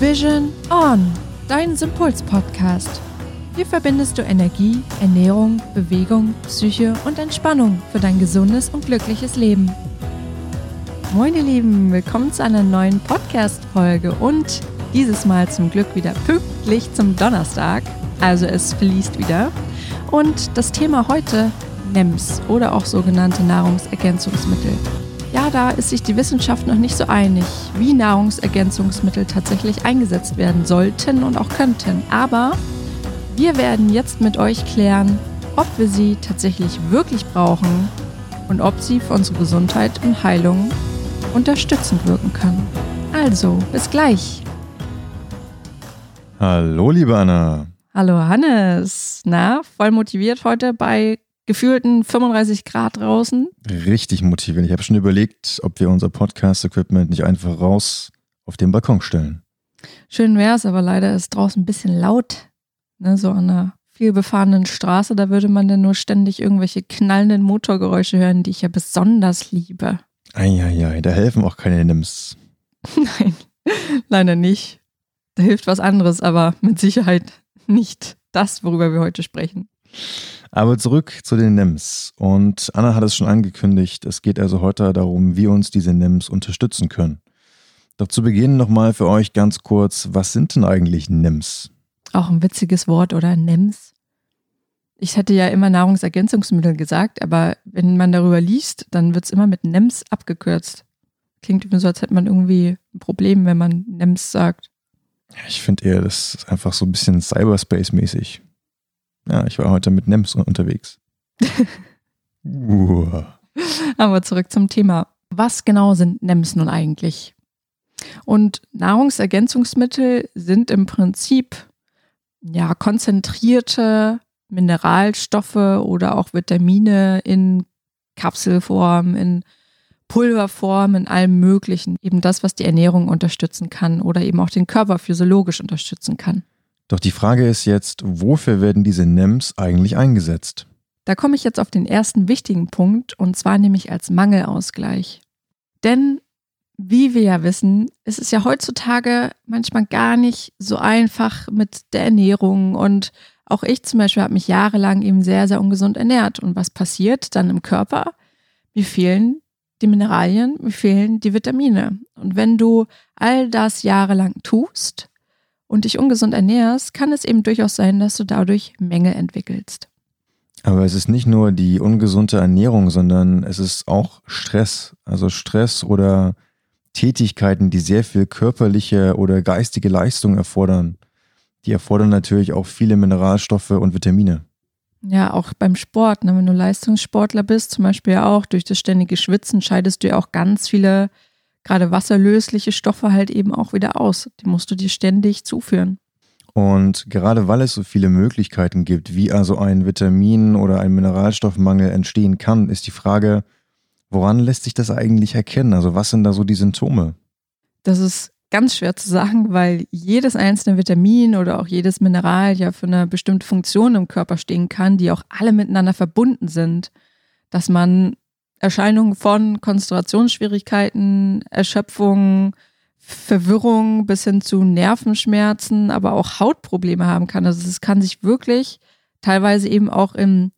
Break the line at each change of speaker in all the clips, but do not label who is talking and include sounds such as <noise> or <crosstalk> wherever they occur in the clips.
Vision On, dein Sympuls-Podcast. Hier verbindest du Energie, Ernährung, Bewegung, Psyche und Entspannung für dein gesundes und glückliches Leben. Moin ihr Lieben, willkommen zu einer neuen Podcast-Folge und dieses Mal zum Glück wieder pünktlich zum Donnerstag. Also es fließt wieder. Und das Thema heute NEMS oder auch sogenannte Nahrungsergänzungsmittel. Ja, da ist sich die Wissenschaft noch nicht so einig, wie Nahrungsergänzungsmittel tatsächlich eingesetzt werden sollten und auch könnten. Aber wir werden jetzt mit euch klären, ob wir sie tatsächlich wirklich brauchen und ob sie für unsere Gesundheit und Heilung unterstützend wirken können. Also, bis gleich.
Hallo, liebe Anna.
Hallo, Hannes. Na, voll motiviert heute bei gefühlten 35 Grad draußen.
Richtig motiviert. Ich habe schon überlegt, ob wir unser Podcast-Equipment nicht einfach raus auf den Balkon stellen.
Schön wäre es, aber leider ist draußen ein bisschen laut. Ne, so an einer vielbefahrenen Straße, da würde man dann nur ständig irgendwelche knallenden Motorgeräusche hören, die ich ja besonders liebe.
Eieiei, da helfen auch keine Nims. <laughs>
Nein, leider nicht. Da hilft was anderes, aber mit Sicherheit nicht das, worüber wir heute sprechen.
Aber zurück zu den NIMS. Und Anna hat es schon angekündigt, es geht also heute darum, wie uns diese NIMS unterstützen können. Doch zu Beginn nochmal für euch ganz kurz, was sind denn eigentlich NIMS?
Auch ein witziges Wort, oder? NIMS. Ich hätte ja immer Nahrungsergänzungsmittel gesagt, aber wenn man darüber liest, dann wird es immer mit NEMS abgekürzt. Klingt immer so, als hätte man irgendwie ein Problem, wenn man NEMS sagt.
Ich finde eher, das ist einfach so ein bisschen Cyberspace-mäßig. Ja, ich war heute mit NEMS unterwegs. <laughs>
uh. Aber zurück zum Thema. Was genau sind NEMS nun eigentlich? Und Nahrungsergänzungsmittel sind im Prinzip ja konzentrierte Mineralstoffe oder auch Vitamine in Kapselform, in Pulverform, in allem Möglichen. Eben das, was die Ernährung unterstützen kann oder eben auch den Körper physiologisch unterstützen kann.
Doch die Frage ist jetzt, wofür werden diese NEMs eigentlich eingesetzt?
Da komme ich jetzt auf den ersten wichtigen Punkt und zwar nämlich als Mangelausgleich. Denn wie wir ja wissen, ist es ja heutzutage manchmal gar nicht so einfach mit der Ernährung und auch ich zum Beispiel habe mich jahrelang eben sehr, sehr ungesund ernährt. Und was passiert dann im Körper? Mir fehlen die Mineralien, mir fehlen die Vitamine. Und wenn du all das jahrelang tust, und dich ungesund ernährst, kann es eben durchaus sein, dass du dadurch Mängel entwickelst.
Aber es ist nicht nur die ungesunde Ernährung, sondern es ist auch Stress. Also Stress oder Tätigkeiten, die sehr viel körperliche oder geistige Leistung erfordern. Die erfordern natürlich auch viele Mineralstoffe und Vitamine.
Ja, auch beim Sport. Ne? Wenn du Leistungssportler bist, zum Beispiel auch durch das ständige Schwitzen, scheidest du ja auch ganz viele gerade wasserlösliche Stoffe halt eben auch wieder aus. Die musst du dir ständig zuführen.
Und gerade weil es so viele Möglichkeiten gibt, wie also ein Vitamin- oder ein Mineralstoffmangel entstehen kann, ist die Frage, woran lässt sich das eigentlich erkennen? Also was sind da so die Symptome?
Das ist ganz schwer zu sagen, weil jedes einzelne Vitamin oder auch jedes Mineral ja für eine bestimmte Funktion im Körper stehen kann, die auch alle miteinander verbunden sind. Dass man Erscheinungen von Konzentrationsschwierigkeiten, Erschöpfung, Verwirrung bis hin zu Nervenschmerzen, aber auch Hautprobleme haben kann. Also es kann sich wirklich teilweise eben auch im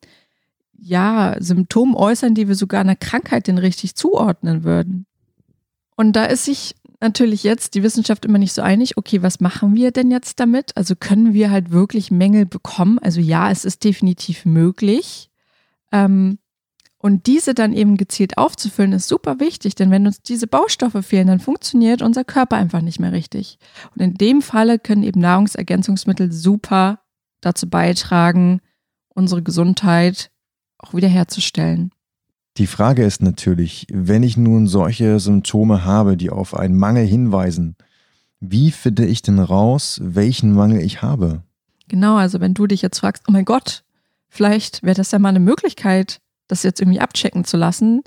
ja, Symptom äußern, die wir sogar einer Krankheit denn richtig zuordnen würden. Und da ist sich natürlich jetzt die Wissenschaft immer nicht so einig, okay, was machen wir denn jetzt damit? Also können wir halt wirklich Mängel bekommen? Also ja, es ist definitiv möglich. Ähm, und diese dann eben gezielt aufzufüllen, ist super wichtig, denn wenn uns diese Baustoffe fehlen, dann funktioniert unser Körper einfach nicht mehr richtig. Und in dem Falle können eben Nahrungsergänzungsmittel super dazu beitragen, unsere Gesundheit auch wiederherzustellen.
Die Frage ist natürlich, wenn ich nun solche Symptome habe, die auf einen Mangel hinweisen, wie finde ich denn raus, welchen Mangel ich habe?
Genau, also wenn du dich jetzt fragst, oh mein Gott, vielleicht wäre das ja mal eine Möglichkeit, das jetzt irgendwie abchecken zu lassen,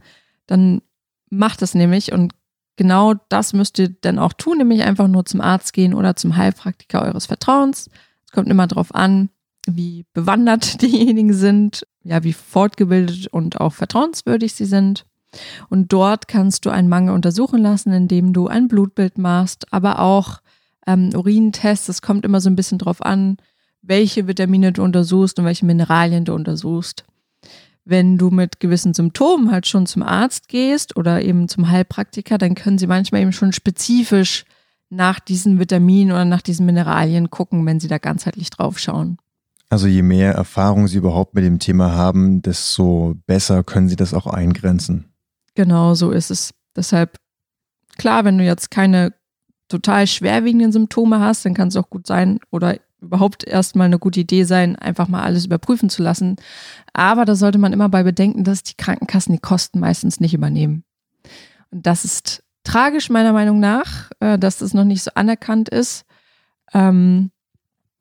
dann macht es nämlich und genau das müsst ihr dann auch tun, nämlich einfach nur zum Arzt gehen oder zum Heilpraktiker eures Vertrauens. Es kommt immer darauf an, wie bewandert <laughs> diejenigen sind, ja, wie fortgebildet und auch vertrauenswürdig sie sind. Und dort kannst du einen Mangel untersuchen lassen, indem du ein Blutbild machst, aber auch ähm, Urintests. Es kommt immer so ein bisschen drauf an, welche Vitamine du untersuchst und welche Mineralien du untersuchst. Wenn du mit gewissen Symptomen halt schon zum Arzt gehst oder eben zum Heilpraktiker, dann können sie manchmal eben schon spezifisch nach diesen Vitaminen oder nach diesen Mineralien gucken, wenn sie da ganzheitlich drauf schauen.
Also je mehr Erfahrung sie überhaupt mit dem Thema haben, desto besser können sie das auch eingrenzen.
Genau, so ist es. Deshalb, klar, wenn du jetzt keine total schwerwiegenden Symptome hast, dann kann es auch gut sein oder überhaupt erstmal eine gute Idee sein, einfach mal alles überprüfen zu lassen. Aber da sollte man immer bei bedenken, dass die Krankenkassen die Kosten meistens nicht übernehmen. Und das ist tragisch meiner Meinung nach, äh, dass das noch nicht so anerkannt ist. Ähm,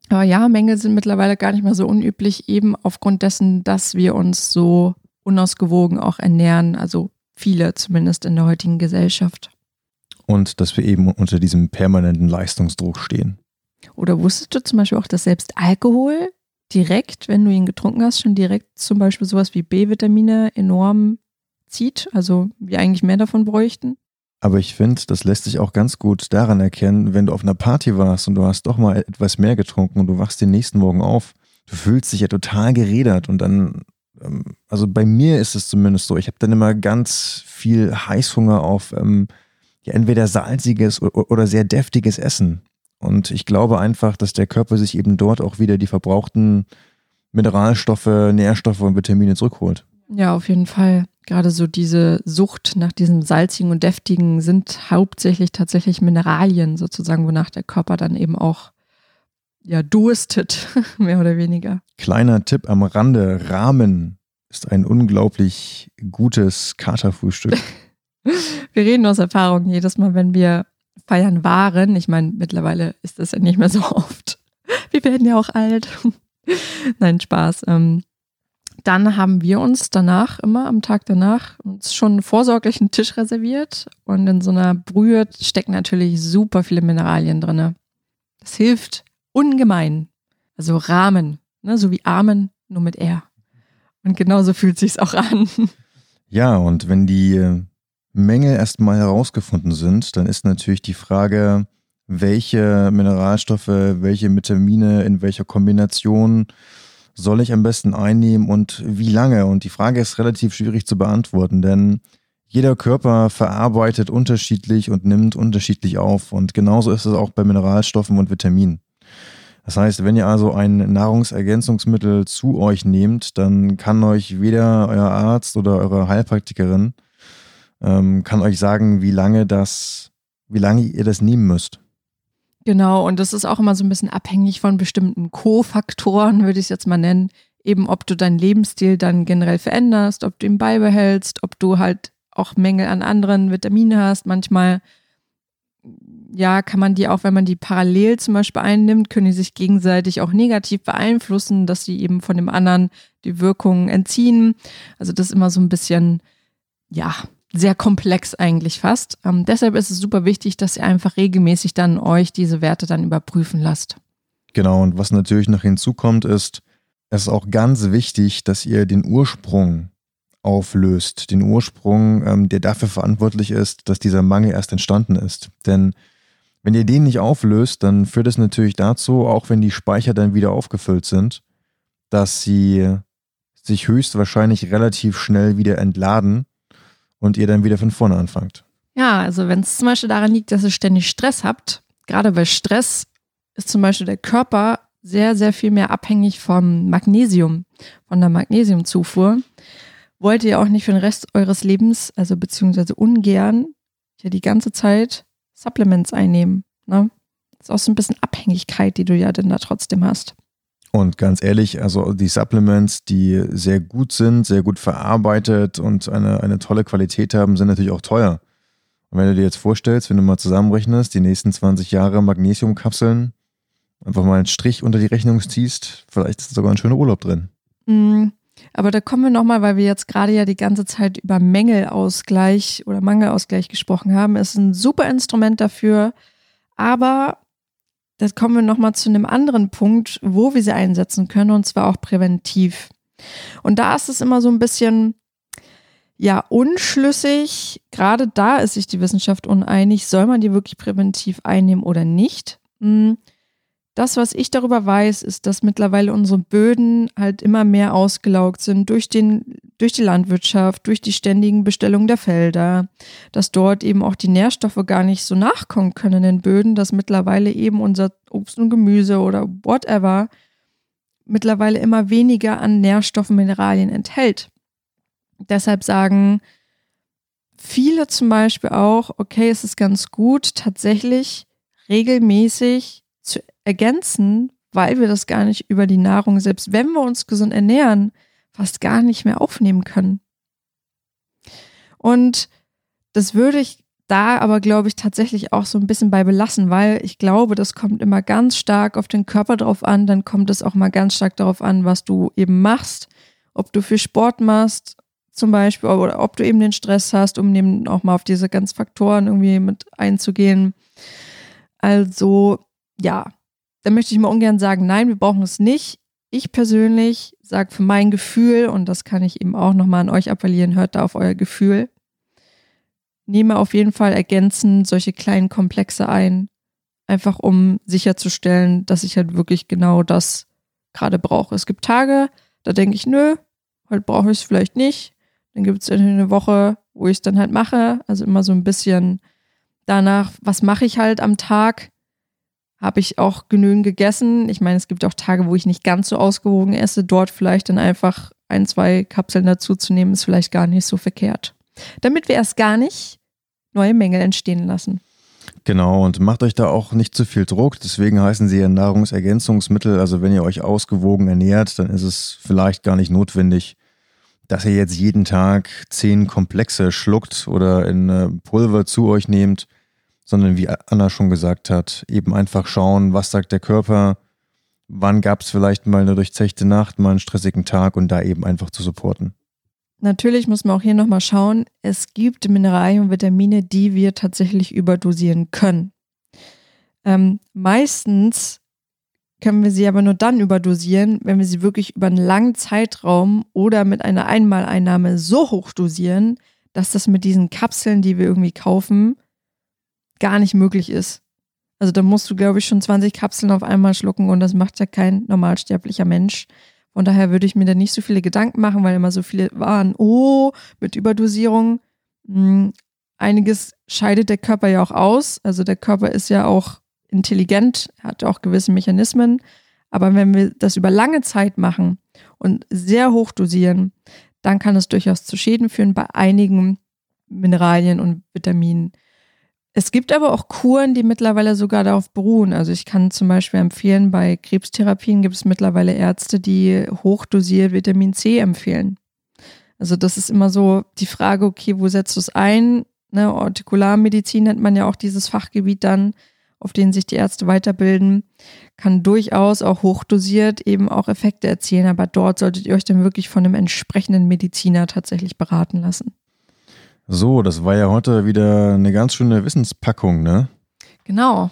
aber ja, Mängel sind mittlerweile gar nicht mehr so unüblich, eben aufgrund dessen, dass wir uns so unausgewogen auch ernähren, also viele zumindest in der heutigen Gesellschaft.
Und dass wir eben unter diesem permanenten Leistungsdruck stehen.
Oder wusstest du zum Beispiel auch, dass selbst Alkohol direkt, wenn du ihn getrunken hast, schon direkt zum Beispiel sowas wie B-Vitamine enorm zieht? Also wir eigentlich mehr davon bräuchten?
Aber ich finde, das lässt sich auch ganz gut daran erkennen, wenn du auf einer Party warst und du hast doch mal etwas mehr getrunken und du wachst den nächsten Morgen auf. Du fühlst dich ja total geredert und dann, ähm, also bei mir ist es zumindest so, ich habe dann immer ganz viel Heißhunger auf ähm, ja, entweder salziges oder sehr deftiges Essen. Und ich glaube einfach, dass der Körper sich eben dort auch wieder die verbrauchten Mineralstoffe, Nährstoffe und Vitamine zurückholt.
Ja, auf jeden Fall. Gerade so diese Sucht nach diesem salzigen und deftigen sind hauptsächlich tatsächlich Mineralien sozusagen, wonach der Körper dann eben auch ja durstet, <laughs> mehr oder weniger.
Kleiner Tipp am Rande: Rahmen ist ein unglaublich gutes Katerfrühstück. <laughs>
wir reden aus Erfahrung jedes Mal, wenn wir feiern waren. Ich meine, mittlerweile ist das ja nicht mehr so oft. <laughs> Wir werden ja auch alt. <laughs> Nein, Spaß. Ähm, dann haben wir uns danach, immer am Tag danach, uns schon vorsorglich einen Tisch reserviert. Und in so einer Brühe stecken natürlich super viele Mineralien drin. Das hilft ungemein. Also Rahmen, ne? so wie Amen, nur mit R. Und genauso fühlt sich's auch an. <laughs>
Ja, und wenn die Mängel erstmal herausgefunden sind, dann ist natürlich die Frage, welche Mineralstoffe, welche Vitamine in welcher Kombination soll ich am besten einnehmen und wie lange? Und die Frage ist relativ schwierig zu beantworten, denn jeder Körper verarbeitet unterschiedlich und nimmt unterschiedlich auf. Und genauso ist es auch bei Mineralstoffen und Vitaminen. Das heißt, wenn ihr also ein Nahrungsergänzungsmittel zu euch nehmt, dann kann euch weder euer Arzt oder eure Heilpraktikerin ähm, kann euch sagen, wie lange das, wie lange ihr das nehmen müsst.
Genau, und das ist auch immer so ein bisschen abhängig von bestimmten Co-Faktoren, würde ich es jetzt mal nennen. Eben, ob du deinen Lebensstil dann generell veränderst, ob du ihn beibehältst, ob du halt auch Mängel an anderen Vitaminen hast. Manchmal, ja, kann man die auch, wenn man die parallel zum Beispiel einnimmt, können die sich gegenseitig auch negativ beeinflussen, dass sie eben von dem anderen die Wirkungen entziehen. Also das ist immer so ein bisschen, ja, sehr komplex eigentlich fast. Ähm, deshalb ist es super wichtig, dass ihr einfach regelmäßig dann euch diese Werte dann überprüfen lasst.
Genau, und was natürlich noch hinzukommt, ist, es ist auch ganz wichtig, dass ihr den Ursprung auflöst. Den Ursprung, ähm, der dafür verantwortlich ist, dass dieser Mangel erst entstanden ist. Denn wenn ihr den nicht auflöst, dann führt es natürlich dazu, auch wenn die Speicher dann wieder aufgefüllt sind, dass sie sich höchstwahrscheinlich relativ schnell wieder entladen und ihr dann wieder von vorne anfangt.
Ja, also wenn es zum Beispiel daran liegt, dass ihr ständig Stress habt, gerade bei Stress ist zum Beispiel der Körper sehr, sehr viel mehr abhängig vom Magnesium, von der Magnesiumzufuhr. Wollt ihr auch nicht für den Rest eures Lebens, also beziehungsweise ungern, ja die ganze Zeit Supplements einnehmen. Ne? Das ist auch so ein bisschen Abhängigkeit, die du ja dann da trotzdem hast.
Und ganz ehrlich, also die Supplements, die sehr gut sind, sehr gut verarbeitet und eine, eine tolle Qualität haben, sind natürlich auch teuer. Und wenn du dir jetzt vorstellst, wenn du mal zusammenrechnest, die nächsten 20 Jahre Magnesiumkapseln, einfach mal einen Strich unter die Rechnung ziehst, vielleicht ist sogar ein schöner Urlaub drin.
Mm, aber da kommen wir nochmal, weil wir jetzt gerade ja die ganze Zeit über Mängelausgleich oder Mangelausgleich gesprochen haben. Es ist ein super Instrument dafür, aber das kommen wir nochmal zu einem anderen Punkt, wo wir sie einsetzen können, und zwar auch präventiv. Und da ist es immer so ein bisschen, ja, unschlüssig. Gerade da ist sich die Wissenschaft uneinig, soll man die wirklich präventiv einnehmen oder nicht. Hm, das, was ich darüber weiß, ist, dass mittlerweile unsere Böden halt immer mehr ausgelaugt sind durch, den, durch die Landwirtschaft, durch die ständigen Bestellungen der Felder, dass dort eben auch die Nährstoffe gar nicht so nachkommen können in den Böden, dass mittlerweile eben unser Obst und Gemüse oder whatever mittlerweile immer weniger an Nährstoffen, Mineralien enthält. Deshalb sagen viele zum Beispiel auch, okay, es ist ganz gut, tatsächlich regelmäßig zu ergänzen, weil wir das gar nicht über die Nahrung, selbst wenn wir uns gesund ernähren, fast gar nicht mehr aufnehmen können. Und das würde ich da aber, glaube ich, tatsächlich auch so ein bisschen bei belassen, weil ich glaube, das kommt immer ganz stark auf den Körper drauf an. Dann kommt es auch mal ganz stark darauf an, was du eben machst. Ob du viel Sport machst, zum Beispiel, oder ob du eben den Stress hast, um eben auch mal auf diese ganzen Faktoren irgendwie mit einzugehen. Also, ja, da möchte ich mal ungern sagen, nein, wir brauchen es nicht. Ich persönlich sage für mein Gefühl, und das kann ich eben auch nochmal an euch appellieren, hört da auf euer Gefühl. Nehme auf jeden Fall ergänzend solche kleinen Komplexe ein, einfach um sicherzustellen, dass ich halt wirklich genau das gerade brauche. Es gibt Tage, da denke ich, nö, heute brauche ich es vielleicht nicht. Dann gibt es eine Woche, wo ich es dann halt mache. Also immer so ein bisschen danach, was mache ich halt am Tag? Habe ich auch genügend gegessen. Ich meine, es gibt auch Tage, wo ich nicht ganz so ausgewogen esse. Dort vielleicht dann einfach ein, zwei Kapseln dazu zu nehmen, ist vielleicht gar nicht so verkehrt. Damit wir erst gar nicht neue Mängel entstehen lassen.
Genau, und macht euch da auch nicht zu viel Druck. Deswegen heißen sie ja Nahrungsergänzungsmittel. Also wenn ihr euch ausgewogen ernährt, dann ist es vielleicht gar nicht notwendig, dass ihr jetzt jeden Tag zehn Komplexe schluckt oder in äh, Pulver zu euch nehmt sondern wie Anna schon gesagt hat, eben einfach schauen, was sagt der Körper, wann gab es vielleicht mal eine durchzechte Nacht, mal einen stressigen Tag und da eben einfach zu supporten.
Natürlich muss man auch hier nochmal schauen, es gibt Mineralien und Vitamine, die wir tatsächlich überdosieren können. Ähm, meistens können wir sie aber nur dann überdosieren, wenn wir sie wirklich über einen langen Zeitraum oder mit einer Einmaleinnahme so hoch dosieren, dass das mit diesen Kapseln, die wir irgendwie kaufen, gar nicht möglich ist. Also da musst du, glaube ich, schon 20 Kapseln auf einmal schlucken und das macht ja kein normalsterblicher Mensch. Von daher würde ich mir da nicht so viele Gedanken machen, weil immer so viele waren, oh, mit Überdosierung. Hm, einiges scheidet der Körper ja auch aus. Also der Körper ist ja auch intelligent, hat auch gewisse Mechanismen. Aber wenn wir das über lange Zeit machen und sehr hoch dosieren, dann kann es durchaus zu Schäden führen bei einigen Mineralien und Vitaminen. Es gibt aber auch Kuren, die mittlerweile sogar darauf beruhen. Also ich kann zum Beispiel empfehlen, bei Krebstherapien gibt es mittlerweile Ärzte, die hochdosiert Vitamin C empfehlen. Also das ist immer so die Frage, okay, wo setzt du es ein? Ne, Artikularmedizin nennt man ja auch dieses Fachgebiet dann, auf den sich die Ärzte weiterbilden, kann durchaus auch hochdosiert eben auch Effekte erzielen, aber dort solltet ihr euch dann wirklich von einem entsprechenden Mediziner tatsächlich beraten lassen.
So, das war ja heute wieder eine ganz schöne Wissenspackung, ne?
Genau.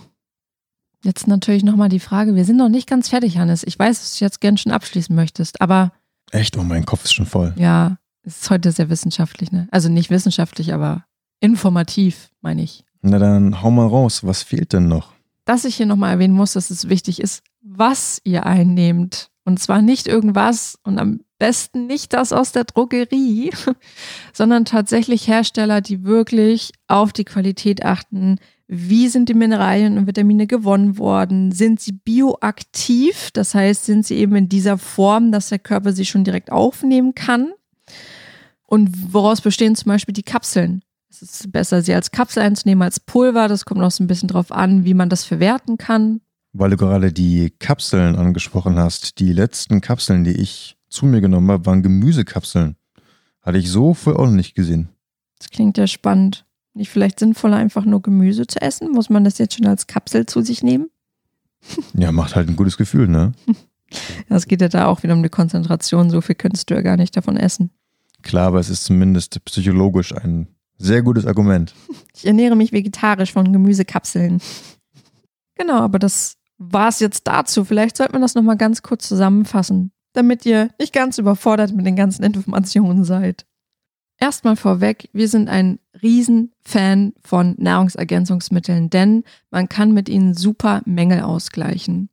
Jetzt natürlich nochmal die Frage, wir sind noch nicht ganz fertig, Hannes. Ich weiß, dass du jetzt gern schon abschließen möchtest, aber.
Echt? Oh, mein Kopf ist schon voll.
Ja, es ist heute sehr wissenschaftlich, ne? Also nicht wissenschaftlich, aber informativ, meine ich.
Na dann hau mal raus, was fehlt denn noch?
Dass ich hier nochmal erwähnen muss, dass es wichtig ist, was ihr einnehmt. Und zwar nicht irgendwas und am besten nicht das aus der Drogerie, <laughs> sondern tatsächlich Hersteller, die wirklich auf die Qualität achten. Wie sind die Mineralien und Vitamine gewonnen worden? Sind sie bioaktiv? Das heißt, sind sie eben in dieser Form, dass der Körper sie schon direkt aufnehmen kann? Und woraus bestehen zum Beispiel die Kapseln? Es ist besser, sie als Kapsel einzunehmen als Pulver. Das kommt auch so ein bisschen drauf an, wie man das verwerten kann.
Weil du gerade die Kapseln angesprochen hast. Die letzten Kapseln, die ich zu mir genommen habe, waren Gemüsekapseln. Hatte ich so vorher auch noch nicht gesehen.
Das klingt ja spannend. Nicht vielleicht sinnvoller, einfach nur Gemüse zu essen? Muss man das jetzt schon als Kapsel zu sich nehmen? <laughs>
Ja, macht halt ein gutes Gefühl, ne? <laughs>
Es geht ja da auch wieder um die Konzentration. So viel könntest du ja gar nicht davon essen.
Klar, aber es ist zumindest psychologisch ein sehr gutes Argument. <laughs>
Ich ernähre mich vegetarisch von Gemüsekapseln. Genau, aber das war es jetzt dazu. Vielleicht sollte man das nochmal ganz kurz zusammenfassen damit ihr nicht ganz überfordert mit den ganzen Informationen seid. Erstmal vorweg, wir sind ein Riesenfan von Nahrungsergänzungsmitteln, denn man kann mit ihnen super Mängel ausgleichen.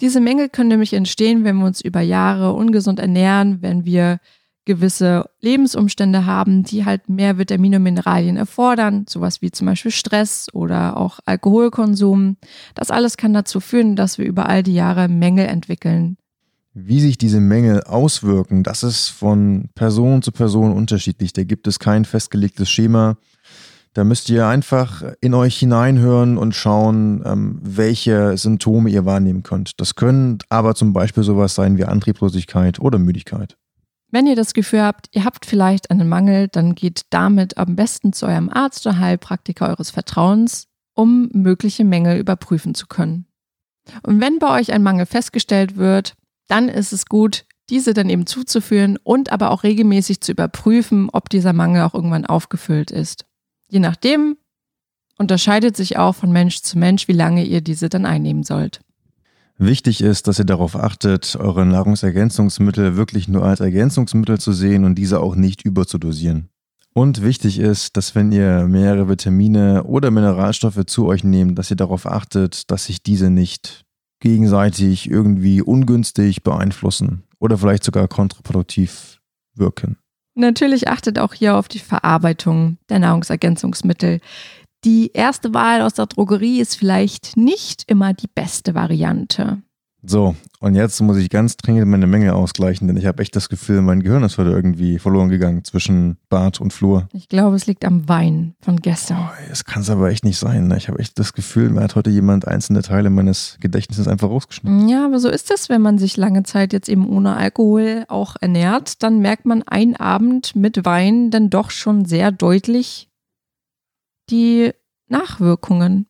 Diese Mängel können nämlich entstehen, wenn wir uns über Jahre ungesund ernähren, wenn wir gewisse Lebensumstände haben, die halt mehr Vitamine und Mineralien erfordern, sowas wie zum Beispiel Stress oder auch Alkoholkonsum. Das alles kann dazu führen, dass wir über all die Jahre Mängel entwickeln.
Wie sich diese Mängel auswirken, das ist von Person zu Person unterschiedlich. Da gibt es kein festgelegtes Schema. Da müsst ihr einfach in euch hineinhören und schauen, ähm, welche Symptome ihr wahrnehmen könnt. Das können aber zum Beispiel sowas sein wie Antriebslosigkeit oder Müdigkeit.
Wenn ihr das Gefühl habt, ihr habt vielleicht einen Mangel, dann geht damit am besten zu eurem Arzt oder Heilpraktiker eures Vertrauens, um mögliche Mängel überprüfen zu können. Und wenn bei euch ein Mangel festgestellt wird, dann ist es gut, diese dann eben zuzuführen und aber auch regelmäßig zu überprüfen, ob dieser Mangel auch irgendwann aufgefüllt ist. Je nachdem unterscheidet sich auch von Mensch zu Mensch, wie lange ihr diese dann einnehmen sollt.
Wichtig ist, dass ihr darauf achtet, eure Nahrungsergänzungsmittel wirklich nur als Ergänzungsmittel zu sehen und diese auch nicht überzudosieren. Und wichtig ist, dass wenn ihr mehrere Vitamine oder Mineralstoffe zu euch nehmt, dass ihr darauf achtet, dass sich diese nicht gegenseitig irgendwie ungünstig beeinflussen oder vielleicht sogar kontraproduktiv wirken.
Natürlich achtet auch hier auf die Verarbeitung der Nahrungsergänzungsmittel. Die erste Wahl aus der Drogerie ist vielleicht nicht immer die beste Variante.
So, und jetzt muss ich ganz dringend meine Menge ausgleichen, denn ich habe echt das Gefühl, mein Gehirn ist heute irgendwie verloren gegangen zwischen Bad und Flur.
Ich glaube, es liegt am Wein von gestern.
Oh, das kann es aber echt nicht sein. Ne? Ich habe echt das Gefühl, mir hat heute jemand einzelne Teile meines Gedächtnisses einfach rausgeschnitten.
Ja, aber so ist es, wenn man sich lange Zeit jetzt eben ohne Alkohol auch ernährt. Dann merkt man einen Abend mit Wein dann doch schon sehr deutlich die Nachwirkungen.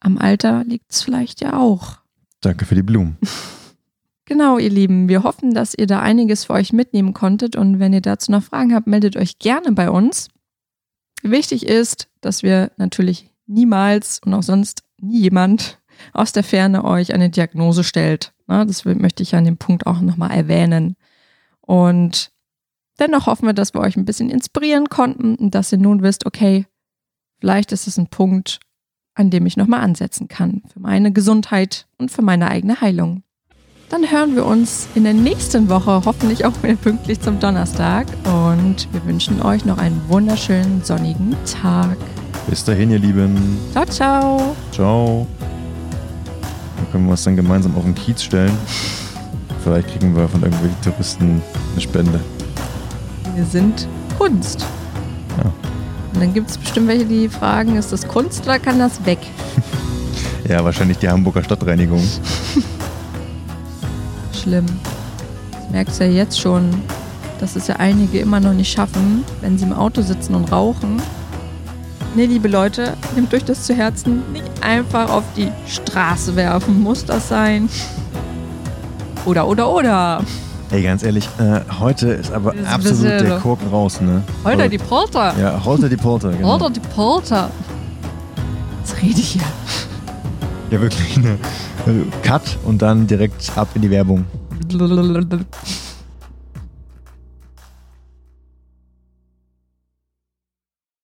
Am Alter liegt es vielleicht ja auch.
Danke für die Blumen. <laughs>
Genau, ihr Lieben. Wir hoffen, dass ihr da einiges für euch mitnehmen konntet. Und wenn ihr dazu noch Fragen habt, meldet euch gerne bei uns. Wichtig ist, dass wir natürlich niemals und auch sonst nie jemand aus der Ferne euch eine Diagnose stellt. Das möchte ich an dem Punkt auch nochmal erwähnen. Und dennoch hoffen wir, dass wir euch ein bisschen inspirieren konnten und dass ihr nun wisst, okay, vielleicht ist es ein Punkt, an dem ich nochmal ansetzen kann für meine Gesundheit und für meine eigene Heilung. Dann hören wir uns in der nächsten Woche, hoffentlich auch wieder pünktlich zum Donnerstag. Und wir wünschen euch noch einen wunderschönen sonnigen Tag.
Bis dahin, ihr Lieben.
Ciao, ciao.
Ciao. Dann können wir uns dann gemeinsam auf den Kiez stellen. Vielleicht kriegen wir von irgendwelchen Touristen eine Spende.
Wir sind Kunst. Und dann gibt es bestimmt welche, die fragen, ist das Kunst oder kann das weg?
ja, wahrscheinlich die Hamburger Stadtreinigung.
Schlimm. Das merkst du ja jetzt schon, dass es ja einige immer noch nicht schaffen, wenn sie im Auto sitzen und rauchen. Ne, liebe Leute, nehmt euch das zu Herzen. Nicht einfach auf die Straße werfen. Muss das sein? Oder, oder, oder.
Ey, ganz ehrlich, äh, heute ist aber ist absolut der Korken raus, ne?
Heute die Polter.
Ja, heute die Polter,
genau. Heute die Polter. Was rede ich hier?
Ja, wirklich, ne? Cut und dann direkt ab in die Werbung. <laughs>